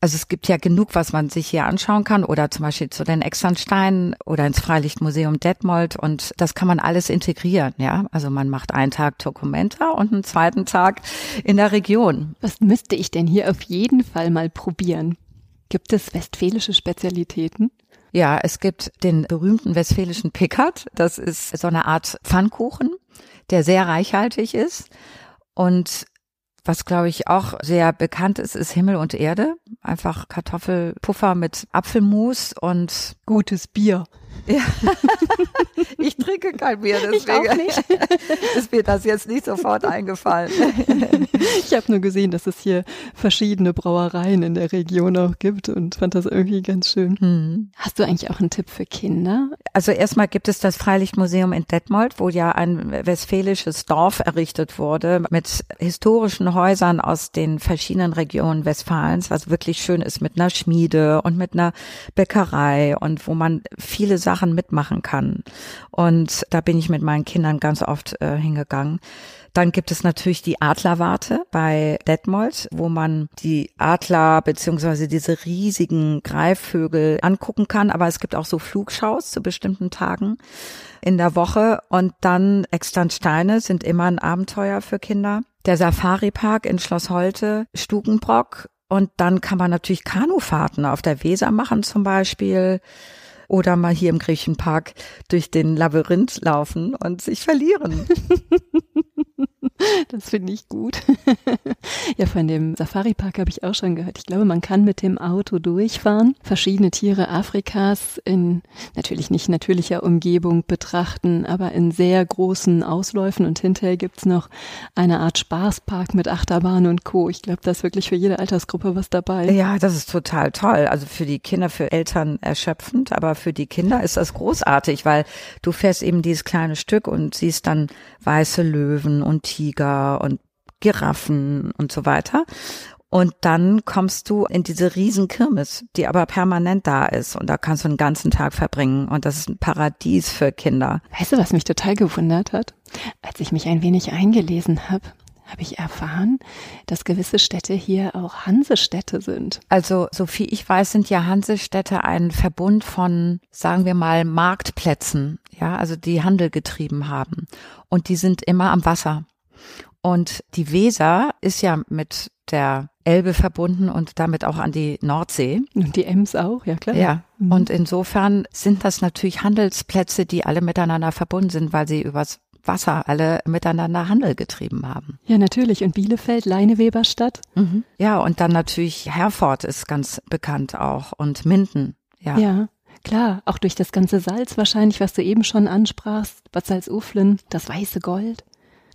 also es gibt ja genug, was man sich hier anschauen kann oder zum Beispiel zu den Externsteinen oder ins Freilichtmuseum Detmold und das kann man alles integrieren, ja. Also man macht einen Tag Documenta und einen zweiten Tag in der Region. Was müsste ich denn hier auf jeden Fall mal probieren? Gibt es westfälische Spezialitäten? Ja, es gibt den berühmten westfälischen Pickard. Das ist so eine Art Pfannkuchen, der sehr reichhaltig ist. Und was, glaube ich, auch sehr bekannt ist, ist Himmel und Erde. Einfach Kartoffelpuffer mit Apfelmus und gutes Bier. Ja. (laughs) ich trinke kein Bier, deswegen (laughs) ist mir das jetzt nicht sofort eingefallen. (laughs) ich habe nur gesehen, dass es hier verschiedene Brauereien in der Region auch gibt und fand das irgendwie ganz schön. Hm. Hast du eigentlich auch einen Tipp für Kinder? Also erstmal gibt es das Freilichtmuseum in Detmold, wo ja ein westfälisches Dorf errichtet wurde mit historischen Häusern aus den verschiedenen Regionen Westfalens, was wirklich schön ist mit einer Schmiede und mit einer Bäckerei und wo man viele Sachen mitmachen kann. Und da bin ich mit meinen Kindern ganz oft äh, hingegangen. Dann gibt es natürlich die Adlerwarte bei Detmold, wo man die Adler beziehungsweise diese riesigen Greifvögel angucken kann. Aber es gibt auch so Flugschaus zu bestimmten Tagen in der Woche. Und dann Externsteine sind immer ein Abenteuer für Kinder. Der Safari-Park in Schloss Holte, Stukenbrock. Und dann kann man natürlich Kanufahrten auf der Weser machen zum Beispiel oder mal hier im Griechenpark durch den Labyrinth laufen und sich verlieren. (laughs) (laughs) Das finde ich gut. (laughs) ja, von dem Safari-Park habe ich auch schon gehört. Ich glaube, man kann mit dem Auto durchfahren, verschiedene Tiere Afrikas in natürlich nicht natürlicher Umgebung betrachten, aber in sehr großen Ausläufen und hinterher gibt's noch eine Art Spaßpark mit Achterbahn und Co. Ich glaube, da ist wirklich für jede Altersgruppe was dabei. Ja, das ist total toll. Also für die Kinder, für Eltern erschöpfend, aber für die Kinder ist das großartig, weil du fährst eben dieses kleine Stück und siehst dann weiße Löwen und Tiger und Giraffen und so weiter. Und dann kommst du in diese riesen Kirmes, die aber permanent da ist. Und da kannst du einen ganzen Tag verbringen. Und das ist ein Paradies für Kinder. Weißt du, was mich total gewundert hat? Als ich mich ein wenig eingelesen habe, habe ich erfahren, dass gewisse Städte hier auch Hansestädte sind. Also, so viel ich weiß, sind ja Hansestädte ein Verbund von, sagen wir mal, Marktplätzen, ja, also die Handel getrieben haben. Und die sind immer am Wasser. Und die Weser ist ja mit der Elbe verbunden und damit auch an die Nordsee. Und die Ems auch, ja klar. Ja. Mhm. Und insofern sind das natürlich Handelsplätze, die alle miteinander verbunden sind, weil sie übers Wasser alle miteinander Handel getrieben haben. Ja, natürlich. Und Bielefeld, Leineweberstadt. Mhm. Ja, und dann natürlich Herford ist ganz bekannt auch und Minden. Ja. Ja. Klar, auch durch das ganze Salz wahrscheinlich, was du eben schon ansprachst, Bad Salzuflen, das weiße Gold.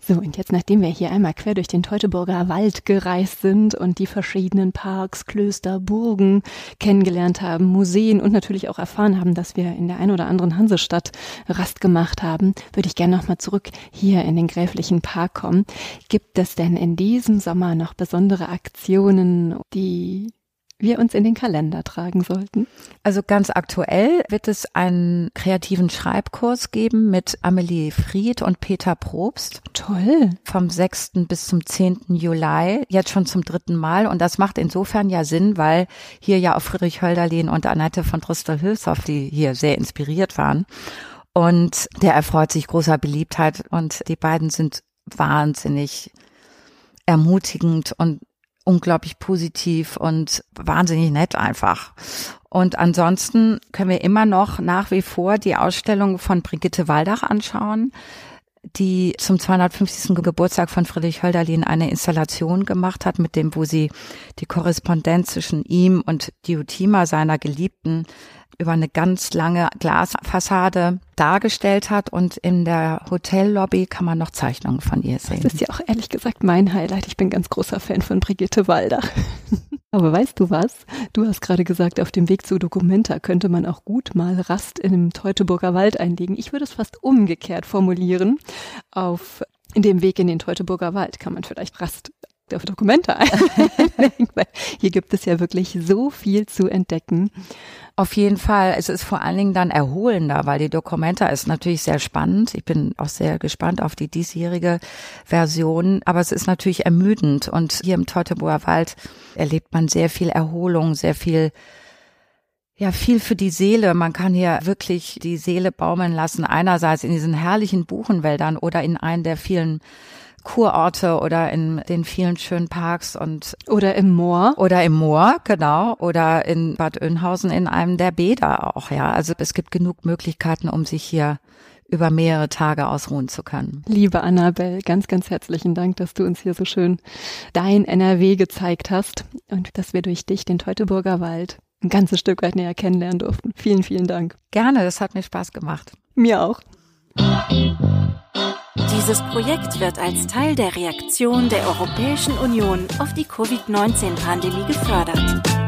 So, und jetzt, nachdem wir hier einmal quer durch den Teutoburger Wald gereist sind und die verschiedenen Parks, Klöster, Burgen kennengelernt haben, Museen und natürlich auch erfahren haben, dass wir in der ein oder anderen Hansestadt Rast gemacht haben, würde ich gerne nochmal zurück hier in den Gräflichen Park kommen. Gibt es denn in diesem Sommer noch besondere Aktionen, die wir uns in den Kalender tragen sollten? Also ganz aktuell wird es einen kreativen Schreibkurs geben mit Amelie Fried und Peter Probst. Toll. Vom 6. bis zum 10. Juli, jetzt schon zum dritten Mal. Und das macht insofern ja Sinn, weil hier ja auch Friedrich Hölderlin und Annette von Trostel-Hülshoff, die hier sehr inspiriert waren. Und der erfreut sich großer Beliebtheit und die beiden sind wahnsinnig ermutigend und unglaublich positiv und wahnsinnig nett einfach. Und ansonsten können wir immer noch nach wie vor die Ausstellung von Brigitte Waldach anschauen, die zum 250. Geburtstag von Friedrich Hölderlin eine Installation gemacht hat, mit dem, wo sie die Korrespondenz zwischen ihm und Diotima, seiner Geliebten, über eine ganz lange Glasfassade dargestellt hat und in der Hotellobby kann man noch Zeichnungen von ihr sehen. Das ist ja auch ehrlich gesagt mein Highlight. Ich bin ganz großer Fan von Brigitte Waldach. (laughs) Aber weißt du was? Du hast gerade gesagt, auf dem Weg zu Documenta könnte man auch gut mal Rast in dem Teutoburger Wald einlegen. Ich würde es fast umgekehrt formulieren. Auf dem Weg in den Teutoburger Wald kann man vielleicht Rast auf Dokumente einlegen, (laughs) weil hier gibt es ja wirklich so viel zu entdecken. Auf jeden Fall. Es ist vor allen Dingen dann erholender, weil die Dokumenta ist natürlich sehr spannend. Ich bin auch sehr gespannt auf die diesjährige Version. Aber es ist natürlich ermüdend. Und hier im Teutoburger Wald erlebt man sehr viel Erholung, sehr viel ja, viel für die Seele. Man kann hier wirklich die Seele baumeln lassen. Einerseits in diesen herrlichen Buchenwäldern oder in einen der vielen Kurorte oder in den vielen schönen Parks und oder im Moor oder im Moor genau oder in Bad Oeynhausen in einem der Bäder auch ja also es gibt genug Möglichkeiten um sich hier über mehrere Tage ausruhen zu können. Liebe Annabelle, ganz, ganz herzlichen Dank, dass du uns hier so schön dein NRW gezeigt hast und dass wir durch dich den Teutoburger Wald ein ganzes Stück weit näher kennenlernen durften. Vielen, vielen Dank. Gerne, das hat mir Spaß gemacht. Mir auch. Dieses Projekt wird als Teil der Reaktion der Europäischen Union auf die Covid-19-Pandemie gefördert.